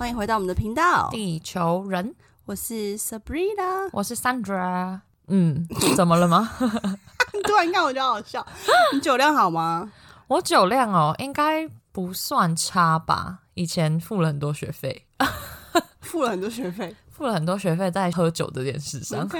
欢迎回到我们的频道，地球人，我是 Sabrina，我是 Sandra。嗯，怎么了吗？突然看我就好笑。你酒量好吗？我酒量哦，应该不算差吧。以前付了很多学费，付了很多学费。付了很多学费在喝酒这件事上。OK，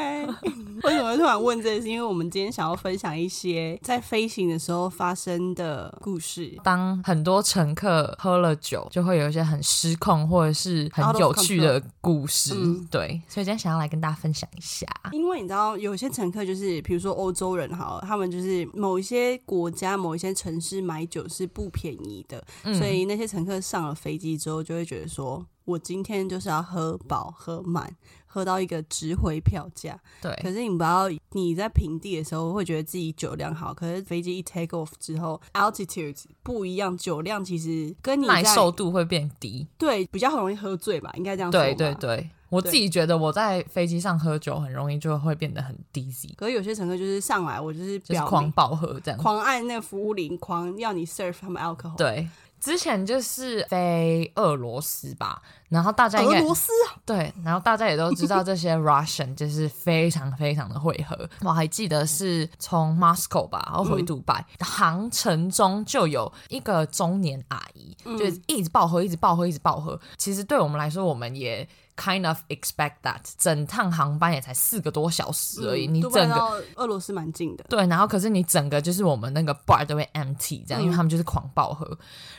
为什么突然问这个？是因为我们今天想要分享一些在飞行的时候发生的故事。当很多乘客喝了酒，就会有一些很失控或者是很有趣的故事。对，所以今天想要来跟大家分享一下。因为你知道，有些乘客就是，比如说欧洲人哈，他们就是某一些国家、某一些城市买酒是不便宜的，所以那些乘客上了飞机之后，就会觉得说。我今天就是要喝饱喝满，喝到一个值回票价。对，可是你不要你在平地的时候会觉得自己酒量好，可是飞机一 take off 之后，altitude 不一样，酒量其实跟你耐受度会变低。对，比较容易喝醉吧，应该这样说。对对对，我自己觉得我在飞机上喝酒很容易就会变得很 dizzy。可是有些乘客就是上来，我就是狂暴喝这样，狂按那个服务铃，狂要你 serve 他们 alcohol。对。之前就是飞俄罗斯吧，然后大家俄罗斯对，然后大家也都知道这些 Russian 就是非常非常的会合。我还记得是从 Moscow 吧，然后回杜拜，航程中就有一个中年阿姨，就一直爆喝，一直爆喝，一直爆喝。其实对我们来说，我们也。Kind of expect that，整趟航班也才四个多小时而已，你整个俄罗斯蛮近的。对，然后可是你整个就是我们那个 bar 都会 empty 这样，因为他们就是狂暴喝。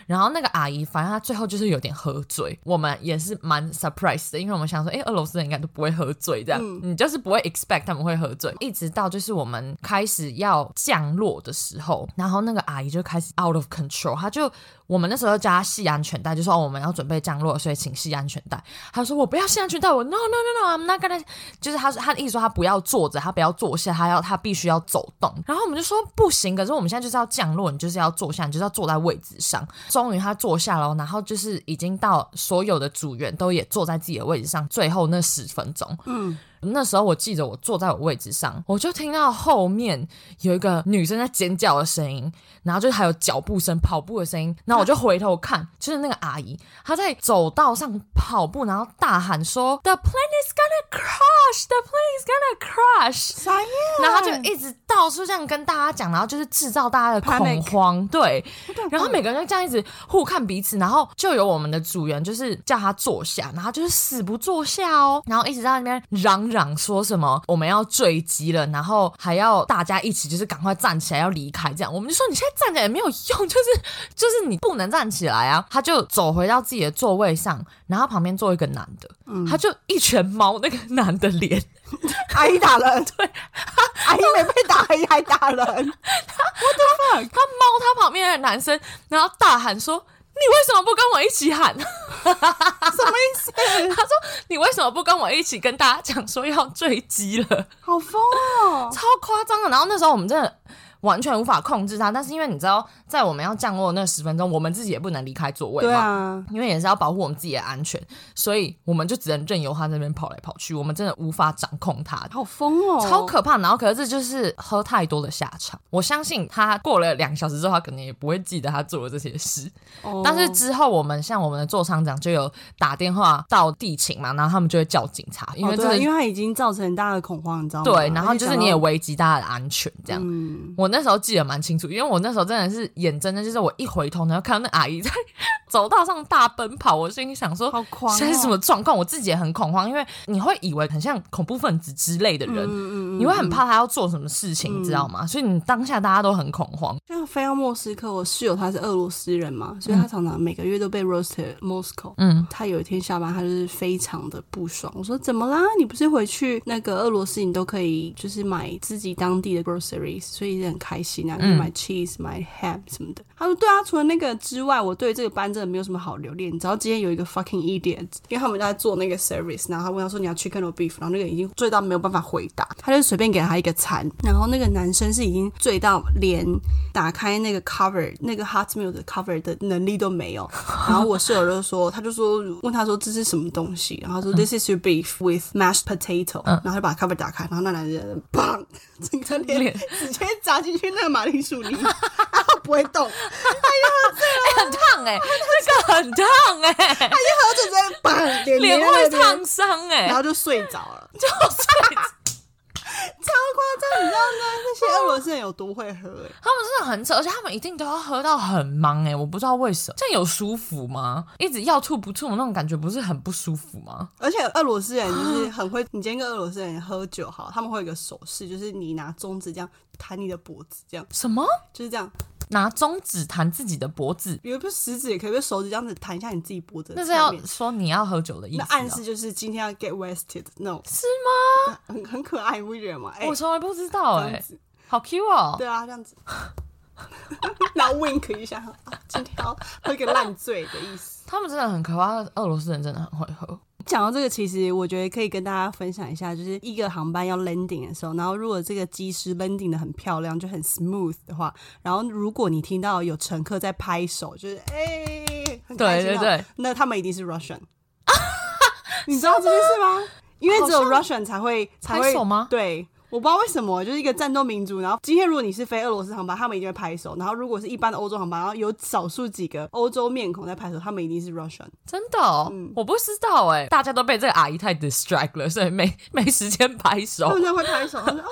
然后那个阿姨，反正她最后就是有点喝醉，我们也是蛮 surprised 的，因为我们想说，哎，俄罗斯人应该都不会喝醉这样，你就是不会 expect 他们会喝醉。一直到就是我们开始要降落的时候，然后那个阿姨就开始 out of control，她就。我们那时候叫他系安全带，就说我们要准备降落，所以请系安全带。她说我不要现在去带，我 no no no no，I'm not gonna，就是他他的意思说他不要坐着，他不要坐下，他要他必须要走动。然后我们就说不行，可是我们现在就是要降落，你就是要坐下，你就是要坐在位置上。终于他坐下了，然后就是已经到所有的组员都也坐在自己的位置上，最后那十分钟，嗯。那时候我记得我坐在我位置上，我就听到后面有一个女生在尖叫的声音，然后就还有脚步声、跑步的声音，然后我就回头看，就是那个阿姨她在走道上跑步，然后大喊说：“The plane is gonna crash! The plane is gonna crash!” 啥呀？然后就一直到处这样跟大家讲，然后就是制造大家的恐慌，对。然后每个人就这样一直互看彼此，然后就有我们的组员就是叫他坐下，然后就是死不坐下哦，然后一直在那边嚷。嚷说什么我们要坠机了，然后还要大家一起就是赶快站起来要离开，这样我们就说你现在站起来也没有用，就是 就是你不能站起来啊！他就走回到自己的座位上，然后旁边坐一个男的，他就一拳猫那个男的脸，阿姨打人，对，阿姨没被打，阿姨 还打人，他我的妈，他猫他旁边的男生，然后大喊说。你为什么不跟我一起喊？什么意思？他说：“你为什么不跟我一起跟大家讲说要坠机了？”好疯哦，超夸张的。然后那时候我们真的。完全无法控制它，但是因为你知道，在我们要降落那十分钟，我们自己也不能离开座位嘛，啊，因为也是要保护我们自己的安全，所以我们就只能任由它那边跑来跑去，我们真的无法掌控它，好疯哦，超可怕。然后可是这就是喝太多的下场。我相信他过了两个小时之后，他可能也不会记得他做了这些事。但是之后我们像我们的座舱长就有打电话到地勤嘛，然后他们就会叫警察，因为这因为他已经造成很大的恐慌，你知道吗？对，然后就是你也危及大家的安全，这样。我。那时候记得蛮清楚，因为我那时候真的是眼睁睁，就是我一回头，然后看到那阿姨在走道上大奔跑，我心里想说，好狂，现在是什么状况？我自己也很恐慌，因为你会以为很像恐怖分子之类的人，你会很怕他要做什么事情，你知道吗？所以你当下大家都很恐慌。像飞到莫斯科，我室友他是俄罗斯人嘛，所以他常常每个月都被 roasted Moscow。嗯，他有一天下班，他就是非常的不爽。我说怎么啦？你不是回去那个俄罗斯，你都可以就是买自己当地的 groceries，所以很开心啊，买 cheese、买 ham 什么的。他说：“对啊，除了那个之外，我对这个班真的没有什么好留恋。你知道今天有一个 fucking idiot，因为他们在做那个 service，然后他问他说你要 chicken or beef，然后那个已经醉到没有办法回答，他就随便给他一个餐。然后那个男生是已经醉到连打开那个 cover，那个 hot meal 的 cover 的能力都没有。然后我室友就说，他就说问他说这是什么东西，然后说 this is your beef with mashed potato，然后就把 cover 打开，然后那男人 砰，整个脸直接砸进去那个马铃薯泥，然后不会动。哎呀，很烫哎，那个很烫哎，他一喝就直接把脸脸会烫伤哎，然后就睡着了，就睡。超夸张，你知道吗？那些俄罗斯人有多会喝？哎，他们真的很扯，而且他们一定都要喝到很忙哎，我不知道为什么，这样有舒服吗？一直要吐不吐那种感觉，不是很不舒服吗？而且俄罗斯人就是很会，你今天跟俄罗斯人喝酒好，他们会有个手势，就是你拿中指这样弹你的脖子，这样什么？就是这样。拿中指弹自己的脖子，比如说食指也可以，用手指这样子弹一下你自己脖子。那是要说你要喝酒的意思。那暗示就是今天要 get wasted，那种是吗？很很可爱，你不觉得吗？我从来不知道哎，好 Q 哦。对啊，这样子，然后 wink 一下，今天要喝个烂醉的意思。他们真的很可怕，俄罗斯人真的很会喝。讲到这个，其实我觉得可以跟大家分享一下，就是一个航班要 landing 的时候，然后如果这个机师 landing 的很漂亮，就很 smooth 的话，然后如果你听到有乘客在拍手，就是哎，对对对，那他们一定是 Russian。你知道这件事吗？因为只有 Russian 才会才会手吗？对。我不知道为什么，就是一个战斗民族。然后今天如果你是飞俄罗斯航班，他们一定会拍手。然后如果是一般的欧洲航班，然后有少数几个欧洲面孔在拍手，他们一定是 Russian。真的？嗯，我不知道哎，大家都被这个阿姨太 distract 了，所以没没时间拍手。他们会拍手。他说：“哦，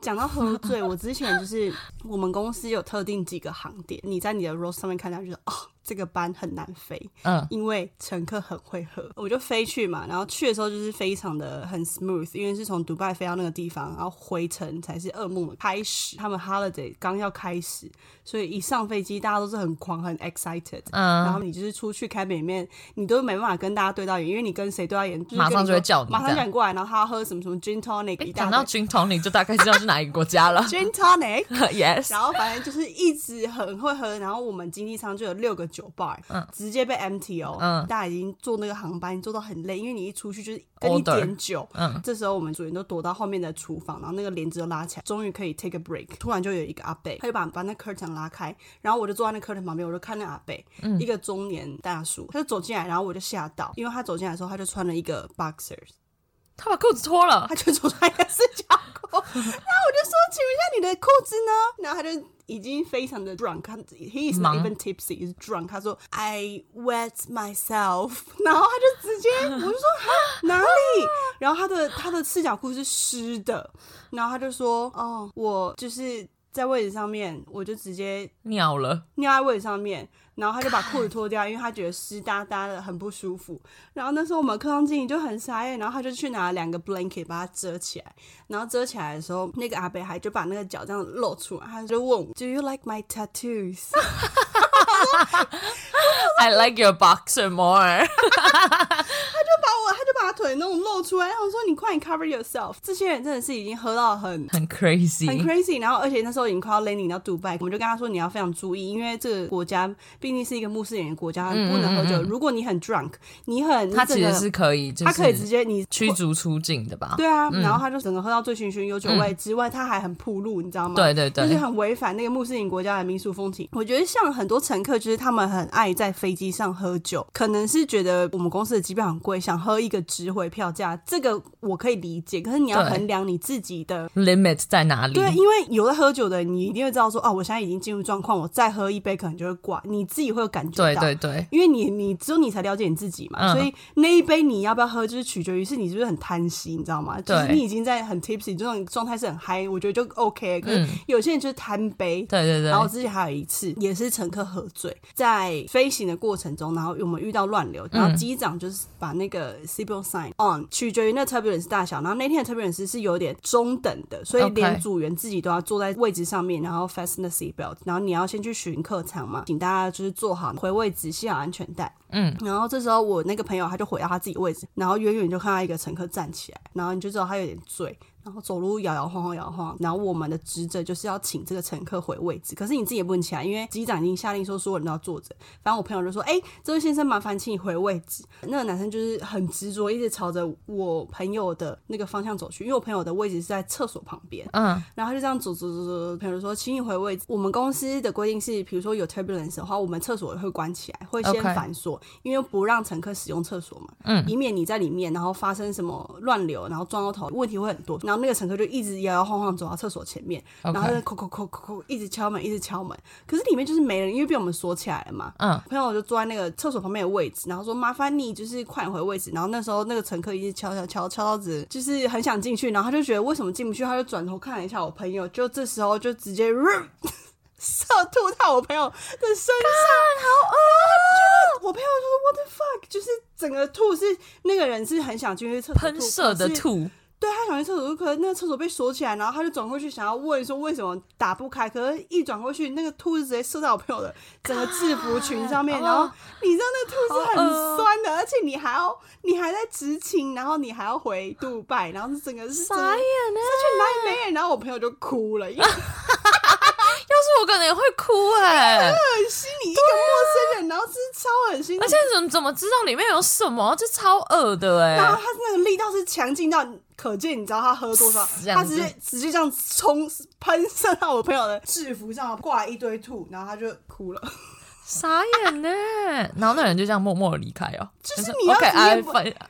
讲到喝醉，我之前就是我们公司有特定几个航点，你在你的 r o s e 上面看到就是哦。”这个班很难飞，嗯，因为乘客很会喝，我就飞去嘛。然后去的时候就是非常的很 smooth，因为是从迪拜飞到那个地方，然后回程才是噩梦的开始。他们 holiday 刚要开始，所以一上飞机大家都是很狂很 excited，嗯，然后你就是出去开里面，你都没办法跟大家对到眼，因为你跟谁对到眼，马上就会叫你，马上叫你过来，然后他要喝什么什么 gin tonic，讲到 gin tonic 就大概知道是哪一个国家了。gin tonic，yes，然后反正就是一直很会喝，然后我们经济舱就有六个酒吧，嗯。直接被 empty 哦，大家已经坐那个航班坐到很累，因为你一出去就是跟你点酒。嗯，这时候我们组员都躲到后面的厨房，然后那个帘子都拉起来，终于可以 take a break。突然就有一个阿贝，他就把把那 curtain 拉开，然后我就坐在那 curtain 旁边，我就看那阿贝，一个中年大叔，他就走进来，然后我就吓到，因为他走进来的时候他就穿了一个 boxers，他把裤子脱了，他就穿一个四角裤，然后我就说，请问一下你的裤子呢？然后他就。已经非常的 drunk，他 he is not even tipsy，is drunk。他说 I wet myself，然后他就直接，我就说哪里？然后他的他的赤脚裤是湿的，然后他就说哦，我就是在位置上面，我就直接尿了，尿在位置上面。然后他就把裤子脱掉，因为他觉得湿哒哒的很不舒服。然后那时候我们客舱经理就很傻眼，然后他就去拿了两个 blanket 把它遮起来。然后遮起来的时候，那个阿北还就把那个脚这样露出来，他就问我：“Do you like my tattoos？” I like your boxer more。他就把我，他就把腿那种露出来，然后说：“你快点 cover yourself。”这些人真的是已经喝到很很 crazy，很 crazy。然后而且那时候已经快要 landing 到杜拜，我们就跟他说：“你要非常注意，因为这个国家毕竟是一个穆斯林的国家，不能喝酒。如果你很 drunk，你很他其实是可以，他可以直接你驱逐出境的吧？对啊。然后他就整个喝到醉醺醺有酒味之外，他还很铺路，你知道吗？对对对，就是很违反那个穆斯林国家的民俗风情。我觉得像很多乘客，就是他们很爱在飞机上喝酒，可能是觉得我们公司的机票很贵，想喝一个值回票价，这个我可以理解。可是你要衡量你自己的 limit 在哪里？对，因为有的喝酒的，你一定会知道说，哦，我现在已经进入状况，我再喝一杯可能就会挂，你自己会有感觉到。对对对，因为你你只有你才了解你自己嘛，所以那一杯你要不要喝，就是取决于是你是不是很贪心，你知道吗？就是你已经在很 tipsy 这种状态是很嗨，我觉得就 OK。可是有些人就是贪杯，对对对。然后之前还有一次也是乘客喝醉，在飞行的过程中，然后我们遇到乱流，然后机长就是把那个 sign on，取决于那 turbulence 大小。然后那天的 turbulence 是有点中等的，所以连组员自己都要坐在位置上面，然后 fasten the seatbelt。然后你要先去巡客舱嘛，请大家就是坐好回位置，系好安全带。嗯，然后这时候我那个朋友他就回到他自己位置，然后远远就看到一个乘客站起来，然后你就知道他有点醉。然后走路摇摇晃晃，摇晃。然后我们的职责就是要请这个乘客回位置，可是你自己也不能起来，因为机长已经下令说所有人都要坐着。反正我朋友就说：“哎，这位先生，麻烦请你回位置。”那个男生就是很执着，一直朝着我朋友的那个方向走去，因为我朋友的位置是在厕所旁边。嗯，然后他就这样走走走走，朋友说：“请你回位置。”我们公司的规定是，比如说有 turbulence 的话，我们厕所会关起来，会先反锁，因为不让乘客使用厕所嘛，嗯，以免你在里面然后发生什么乱流，然后撞到头，问题会很多。然后那个乘客就一直摇摇晃晃走到厕所前面，然后在扣扣扣扣扣，一直敲门，一直敲门。可是里面就是没人，因为被我们锁起来了嘛。嗯，朋友就坐在那个厕所旁边的位置，然后说麻烦你就是快点回位置。然后那时候那个乘客一直敲敲敲敲到子，就是很想进去，然后他就觉得为什么进不去，他就转头看了一下我朋友，就这时候就直接 射吐到我朋友的身上，好恶！我朋友说 What the fuck？就是整个吐是那个人是很想进去厕所喷射的吐。对他想去厕所，可是那个厕所被锁起来，然后他就转过去想要问说为什么打不开，可是一转过去，那个兔子直接射在我朋友的 整个制服裙上面，然后你知道那兔子很酸的，而且你还要你还在执勤，然后你还要回杜拜，然后是整个是傻眼呢，这去哪里没人，然后我朋友就哭了，因为 要是我可能也会哭哎，很恶心，你一个陌生人，然后是超恶心，而且怎么怎么知道里面有什么，这超恶的哎，然后他那个力道是强劲到。可见，你知道他喝多少？他直接直接这样冲喷射到我朋友的制服上，挂一堆吐，然后他就哭了，傻眼呢。然后那人就这样默默的离开哦。就是你要，OK，I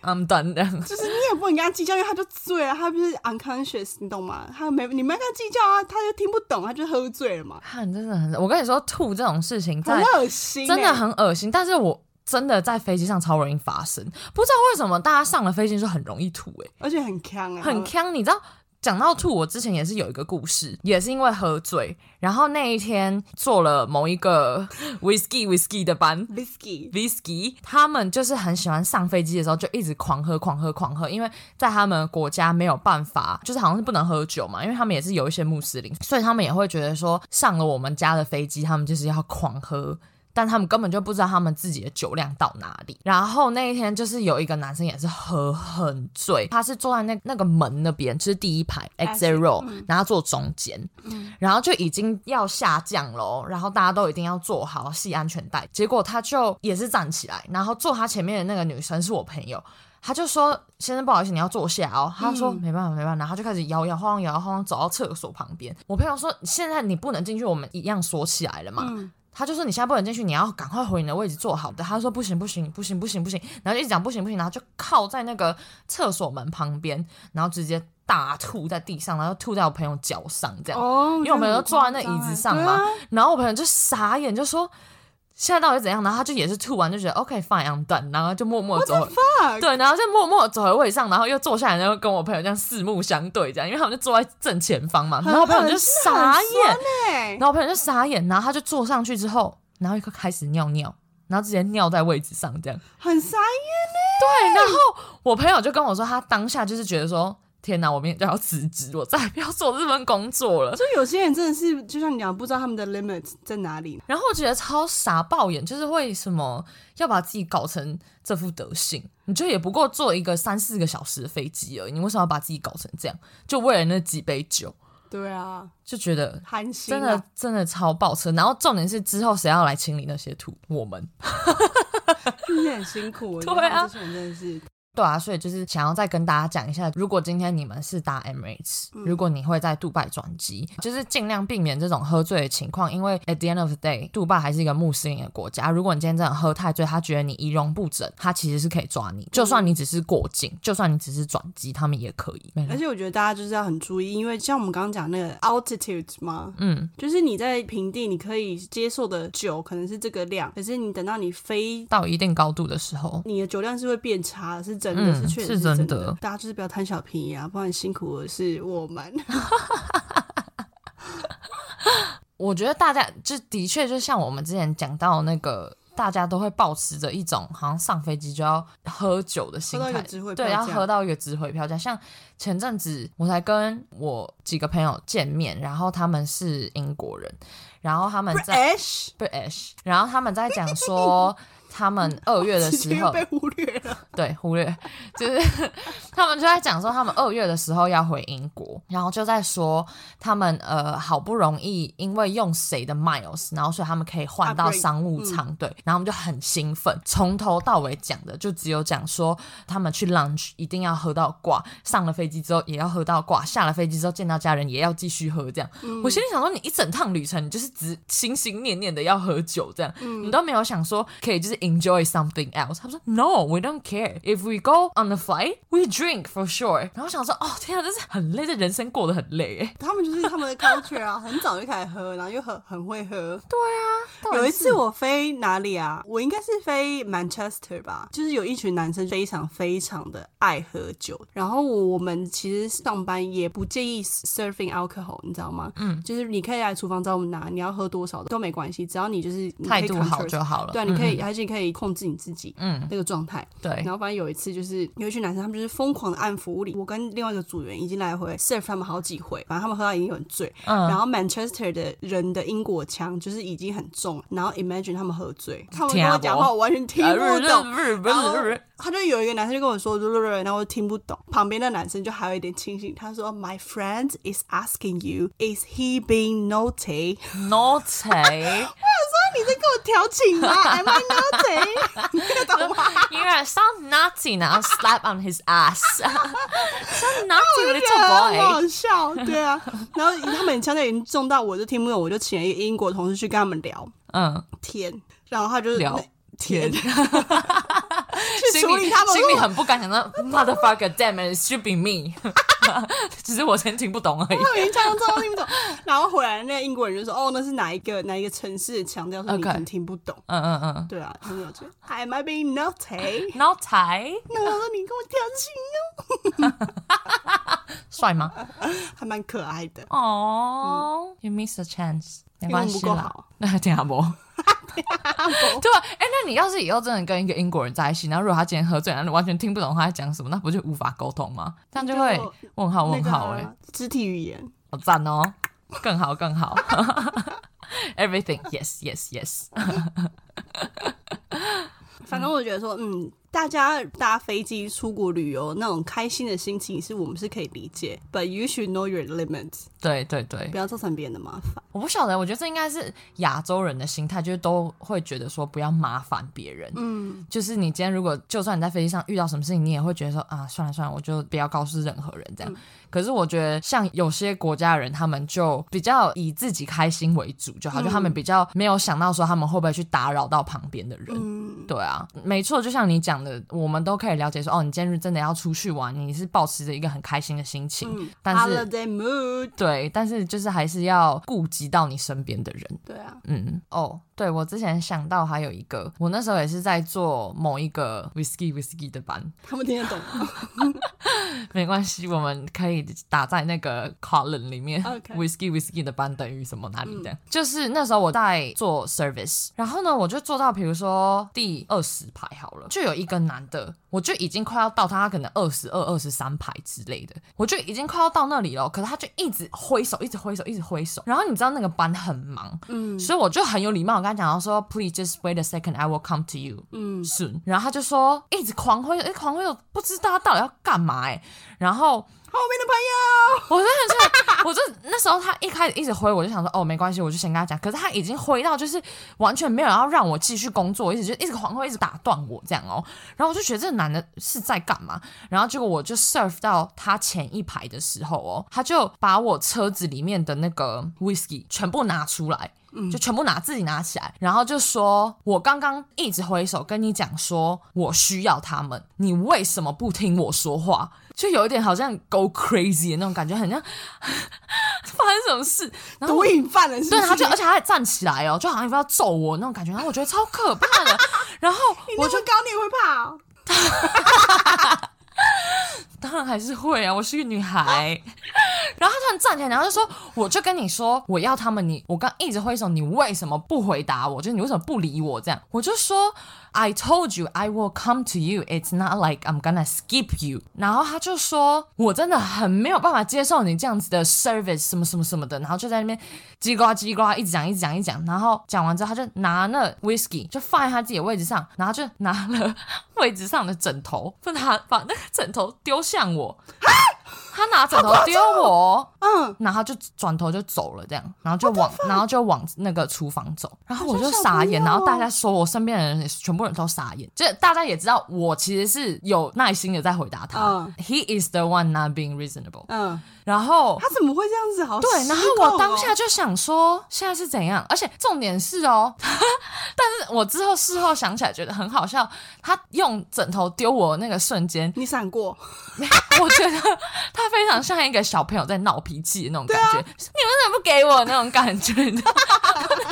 I'm done。就是你也不能跟他计较，因为他就醉了，他不是 unconscious，你懂吗？他没，你没跟他计较啊，他就听不懂，他就喝醉了嘛。他真的很，我跟你说，吐这种事情，很恶心，真的很恶心。但是我。真的在飞机上超容易发生，不知道为什么大家上了飞机就很容易吐哎，而且很呛哎，很呛。你知道讲到吐，我之前也是有一个故事，也是因为喝醉，然后那一天坐了某一个 whiskey whiskey 的班，whiskey whiskey，他们就是很喜欢上飞机的时候就一直狂喝狂喝狂喝，因为在他们国家没有办法，就是好像是不能喝酒嘛，因为他们也是有一些穆斯林，所以他们也会觉得说上了我们家的飞机，他们就是要狂喝。但他们根本就不知道他们自己的酒量到哪里。然后那一天就是有一个男生也是喝很醉，他是坐在那那个门那边，就是第一排 exit row，然后坐中间，然后就已经要下降喽，然后大家都一定要坐好系安全带。结果他就也是站起来，然后坐他前面的那个女生是我朋友，他就说：“先生不好意思，你要坐下哦。”他说：“没办法，没办法。”然后就开始摇摇晃晃，摇摇晃晃走到厕所旁边。我朋友说：“现在你不能进去，我们一样锁起来了嘛。”他就说你现在不能进去，你要赶快回你的位置坐好的。他说不行不行不行不行不行，然后就一直讲不行不行，然后就靠在那个厕所门旁边，然后直接大吐在地上，然后吐在我朋友脚上这样。哦，因为我朋友坐在那椅子上嘛，然后我朋友就傻眼，就说。现在到底怎样？然后他就也是吐完就觉得 OK fine done，然后就默默走，对，然后就默默走回位上，然后又坐下来，然后跟我朋友这样四目相对，这样，因为他们就坐在正前方嘛，然后我朋友就傻眼，然后我朋友就傻眼，然后他就坐上去之后，然后又开始尿尿，然后直接尿在位置上，这样很傻眼呢。对，然后我朋友就跟我说，他当下就是觉得说。天哪！我明天就要辞职，我再也不要做这份工作了。就有些人真的是，就像你讲，不知道他们的 limit 在哪里。然后我觉得超傻爆眼，就是为什么要把自己搞成这副德行？你就也不过坐一个三四个小时的飞机而已，你为什么要把自己搞成这样？就为了那几杯酒？对啊，就觉得寒心，真的真的超爆车。然后重点是之后谁要来清理那些土？我们，你很辛苦。对啊，这些人真的是。对啊，所以就是想要再跟大家讲一下，如果今天你们是搭 Emirates，如果你会在杜拜转机，就是尽量避免这种喝醉的情况，因为 at the end of the day，杜拜还是一个穆斯林的国家。如果你今天真的喝太醉，他觉得你仪容不整，他其实是可以抓你。就算你只是过境，就算你只是转机，他们也可以。而且我觉得大家就是要很注意，因为像我们刚刚讲那个 altitude 嘛，嗯，就是你在平地你可以接受的酒可能是这个量，可是你等到你飞到一定高度的时候，你的酒量是会变差，是。真的是确实是真的，大家就是不要贪小便宜啊！不然辛苦的是我们。我觉得大家就的确就像我们之前讲到那个，大家都会保持着一种好像上飞机就要喝酒的心态，对，要喝到一个值回票价。像前阵子我才跟我几个朋友见面，然后他们是英国人，然后他们在 British，然后他们在讲说。他们二月的时候 被忽略了，对，忽略就是他们就在讲说，他们二月的时候要回英国，然后就在说他们呃好不容易因为用谁的 miles，然后所以他们可以换到商务舱，对，然后我们就很兴奋，从头到尾讲的就只有讲说他们去 lunch 一定要喝到挂，上了飞机之后也要喝到挂，下了飞机之后见到家人也要继续喝，这样。我心里想说，你一整趟旅程你就是只心心念念的要喝酒，这样，你都没有想说可以就是。Enjoy something else？他说 No, we don't care. If we go on the flight, we drink for sure. 然后想说，哦天啊，真是很累，这人生过得很累。他们就是他们的 culture 啊，很早就开始喝，然后又很很会喝。对啊，有一次我飞哪里啊？我应该是飞 Manchester 吧，就是有一群男生非常非常的爱喝酒，然后我们其实上班也不介意 serving alcohol，你知道吗？嗯，就是你可以来厨房找我们拿，你要喝多少都没关系，只要你就是态度好就好了。对，你可以还是可以控制你自己，嗯，那个状态。对，然后反正有一次就是有一群男生，他们就是疯狂的按服务里，我跟另外一个组员已经来回 serve 他们好几回，反正他们喝到已经很醉。嗯，然后 Manchester 的人的英国腔就是已经很重，然后 imagine 他们喝醉，他们跟我讲话我完全听不懂。然后他就有一个男生就跟我说，然后我听不懂。旁边的男生就还有一点清醒，他说：“My friend is asking you, is he being naughty? Naughty？” 我想说你在跟我调情吗？Am I naughty？谁？你跟他打吗？You're soft Nazi now. Slap on his ass. Soft Nazi little。好笑，对啊。然后他们现在已经重到，我就听不懂。我就请了一个英国同事去跟他们聊，嗯，天。然后他就是聊天。去处理他们，心里很不甘，想到 motherfucker damn it should be me，只是我真听不懂而已。他们腔调听不懂，然后回来那个英国人就说：“哦，那是哪一个哪一个城市的腔调？说你可能听不懂。”嗯嗯嗯，对啊，很有趣。Am I being naughty? Naughty？那我说你跟我调情哦，帅吗？还蛮可爱的。哦，You miss a chance，没关系啦，那听下不？对吧？哎，那你要是以后真的跟一个英国人在一起，然后如果他今天喝醉，然后你完全听不懂他在讲什么，那不就无法沟通吗？这样就会问号问号哎，肢体语言好赞哦，更好更好，Everything yes yes yes。反正我觉得说，嗯。大家搭飞机出国旅游那种开心的心情，是我们是可以理解。But you should know your limits。对对对，不要造成别人的麻烦。我不晓得，我觉得这应该是亚洲人的心态，就是都会觉得说不要麻烦别人。嗯，就是你今天如果就算你在飞机上遇到什么事情，你也会觉得说啊，算了算了，我就不要告诉任何人这样。可是我觉得像有些国家人，他们就比较以自己开心为主就好，就他们比较没有想到说他们会不会去打扰到旁边的人。嗯，对啊，没错，就像你讲。的，我们都可以了解说，哦，你今日真的要出去玩，你是保持着一个很开心的心情，但是对，但是就是还是要顾及到你身边的人，对啊，嗯，哦，对我之前想到还有一个，我那时候也是在做某一个 whiskey whiskey 的班，他们听得懂，没关系，我们可以打在那个 column 里面，whisky whisky 的班等于什么哪里的，就是那时候我在做 service，然后呢，我就做到比如说第二十排好了，就有一。个男的，我就已经快要到他，他可能二十二、二十三排之类的，我就已经快要到那里了。可是他就一直挥手，一直挥手，一直挥手。然后你知道那个班很忙，嗯，所以我就很有礼貌，我跟他讲到说，Please just wait a second, I will come to you, 嗯，soon。然后他就说，一直狂挥，哎，狂挥手，不知道他到底要干嘛，哎，然后。后面的朋友，我真的是，我就那时候他一开始一直挥，我就想说哦没关系，我就先跟他讲。可是他已经挥到就是完全没有要让我继续工作，一直就一直狂挥，一直打断我这样哦。然后我就觉得这个男的是在干嘛？然后结果我就 serve 到他前一排的时候哦，他就把我车子里面的那个 whisky 全部拿出来，就全部拿自己拿起来，然后就说我刚刚一直挥手跟你讲说我需要他们，你为什么不听我说话？就有一点好像 go crazy 的那种感觉，很像 发生什么事，毒瘾犯了，对，他就而且他还站起来哦，就好像要揍我那种感觉，然后我觉得超可怕的，然后我就高你也会怕，当然还是会啊，我是个女孩，然后他突然站起来，然后就说，我就跟你说我要他们，你我刚一直挥手，你为什么不回答我？就是你为什么不理我？这样我就说。I told you I will come to you. It's not like I'm gonna skip you. 然后他就说，我真的很没有办法接受你这样子的 service 什么什么什么的。然后就在那边叽呱叽呱一直讲一直讲一直讲。然后讲完之后，他就拿那 whisky 就放在他自己的位置上，然后就拿了位置上的枕头，把他把那个枕头丢向我。他拿枕头丢我，嗯，然后就转头就走了，这样，然后就往，然后就往那个厨房走，然后我就傻眼，然后大家说我身边的人全部人都傻眼，就大家也知道我其实是有耐心的在回答他嗯，He is the one not being reasonable，嗯。然后他怎么会这样子？好对，然后我当下就想说，现在是怎样？而且重点是哦，但是我之后事后想起来觉得很好笑。他用枕头丢我那个瞬间，你闪过？我觉得他非常像一个小朋友在闹脾气的那种感觉。你为什么不给我那种感觉？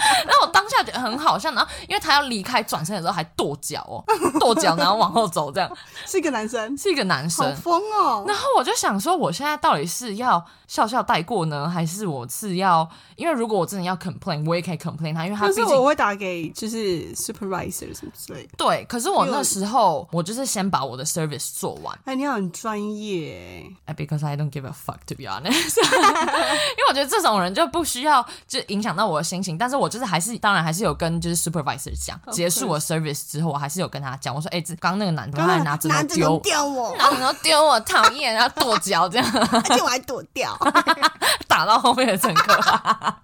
然后我当下觉得很好笑。然后因为他要离开，转身的时候还跺脚哦，跺脚然后往后走，这样 是一个男生，是一个男生，好疯哦。然后我就想说，我现在到底是要。笑笑带过呢，还是我是要？因为如果我真的要 complain，我也可以 complain 他，因为他毕竟我会打给就是 supervisor 什么之类的。对，可是我那时候我就是先把我的 service 做完。哎，你很专业。Because I don't give a fuck to be honest。因为我觉得这种人就不需要就影响到我的心情，但是我就是还是当然还是有跟就是 supervisor 讲，结束我 service 之后，我还是有跟他讲，我说哎，这刚那个男的他拿枕头丢丢我，然后丢我，讨厌，然后跺脚这样，而且我还躲掉，打到后面的乘客。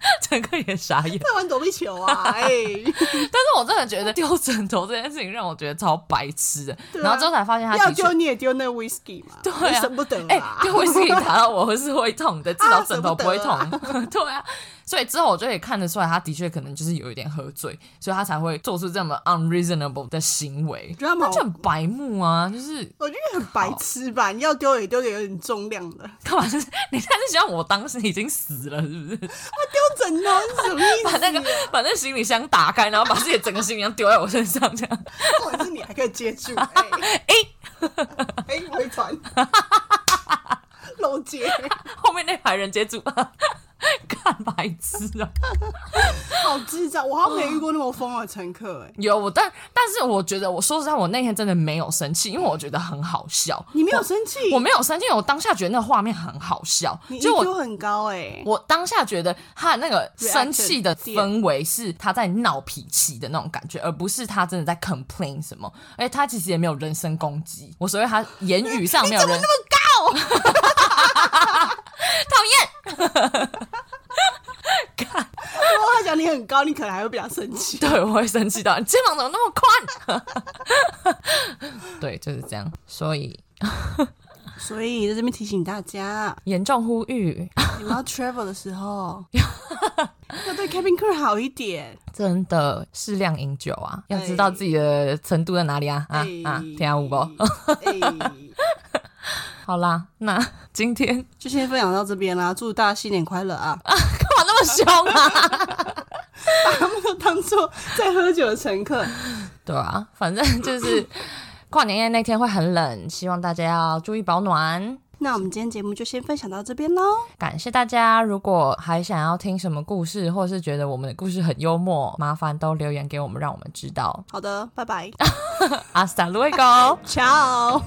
乘客也傻眼，在玩躲避球啊！哎，但是我真的觉得丢枕头这件事情让我觉得超白痴的。然后之后才发现，他要丢你也丢那 whisky 嘛？对啊，舍不得哎，丢 whisky 打到我是会痛的，至少枕头不会痛。对啊。所以之后我就可以看得出来，他的确可能就是有一点喝醉，所以他才会做出这么 unreasonable 的行为。他就很白目啊，就是我觉得很白痴吧？你要丢也丢给有点重量的，干嘛？是你现在是希望我当时已经死了，是不是？他丢枕头是什么意思？把那个把那行李箱打开，然后把自己的整个行李箱丢在我身上，这样。或者是你还可以接住？哎哎，回传，漏接，后面那排人接住。看白痴啊，好智障！我好像没遇过那么疯的乘客哎。有我，但但是我觉得，我说实在，我那天真的没有生气，因为我觉得很好笑。你没有生气？我没有生气，我当下觉得那个画面很好笑。就我很高哎，我当下觉得他那个生气的氛围是他在闹脾气的那种感觉，而不是他真的在 complain 什么。而且他其实也没有人身攻击，我所以他言语上没有人 那么高，讨厌。看，如果他讲你很高，你可能还会比较生气。对，我会生气到你，肩膀怎么那么宽？对，就是这样。所以，所以在这边提醒大家，严重呼吁，你们要 travel 的时候，要对 cabin crew 好一点。真的，适量饮酒啊，要知道自己的程度在哪里啊啊啊！天下五不？好啦，那今天就先分享到这边啦，祝大家新年快乐啊！啊，干嘛那么凶啊？把他们当做在喝酒的乘客。对啊，反正就是 跨年夜那天会很冷，希望大家要注意保暖。那我们今天节目就先分享到这边喽，感谢大家！如果还想要听什么故事，或是觉得我们的故事很幽默，麻烦都留言给我们，让我们知道。好的，拜拜，阿萨路 e g o ciao。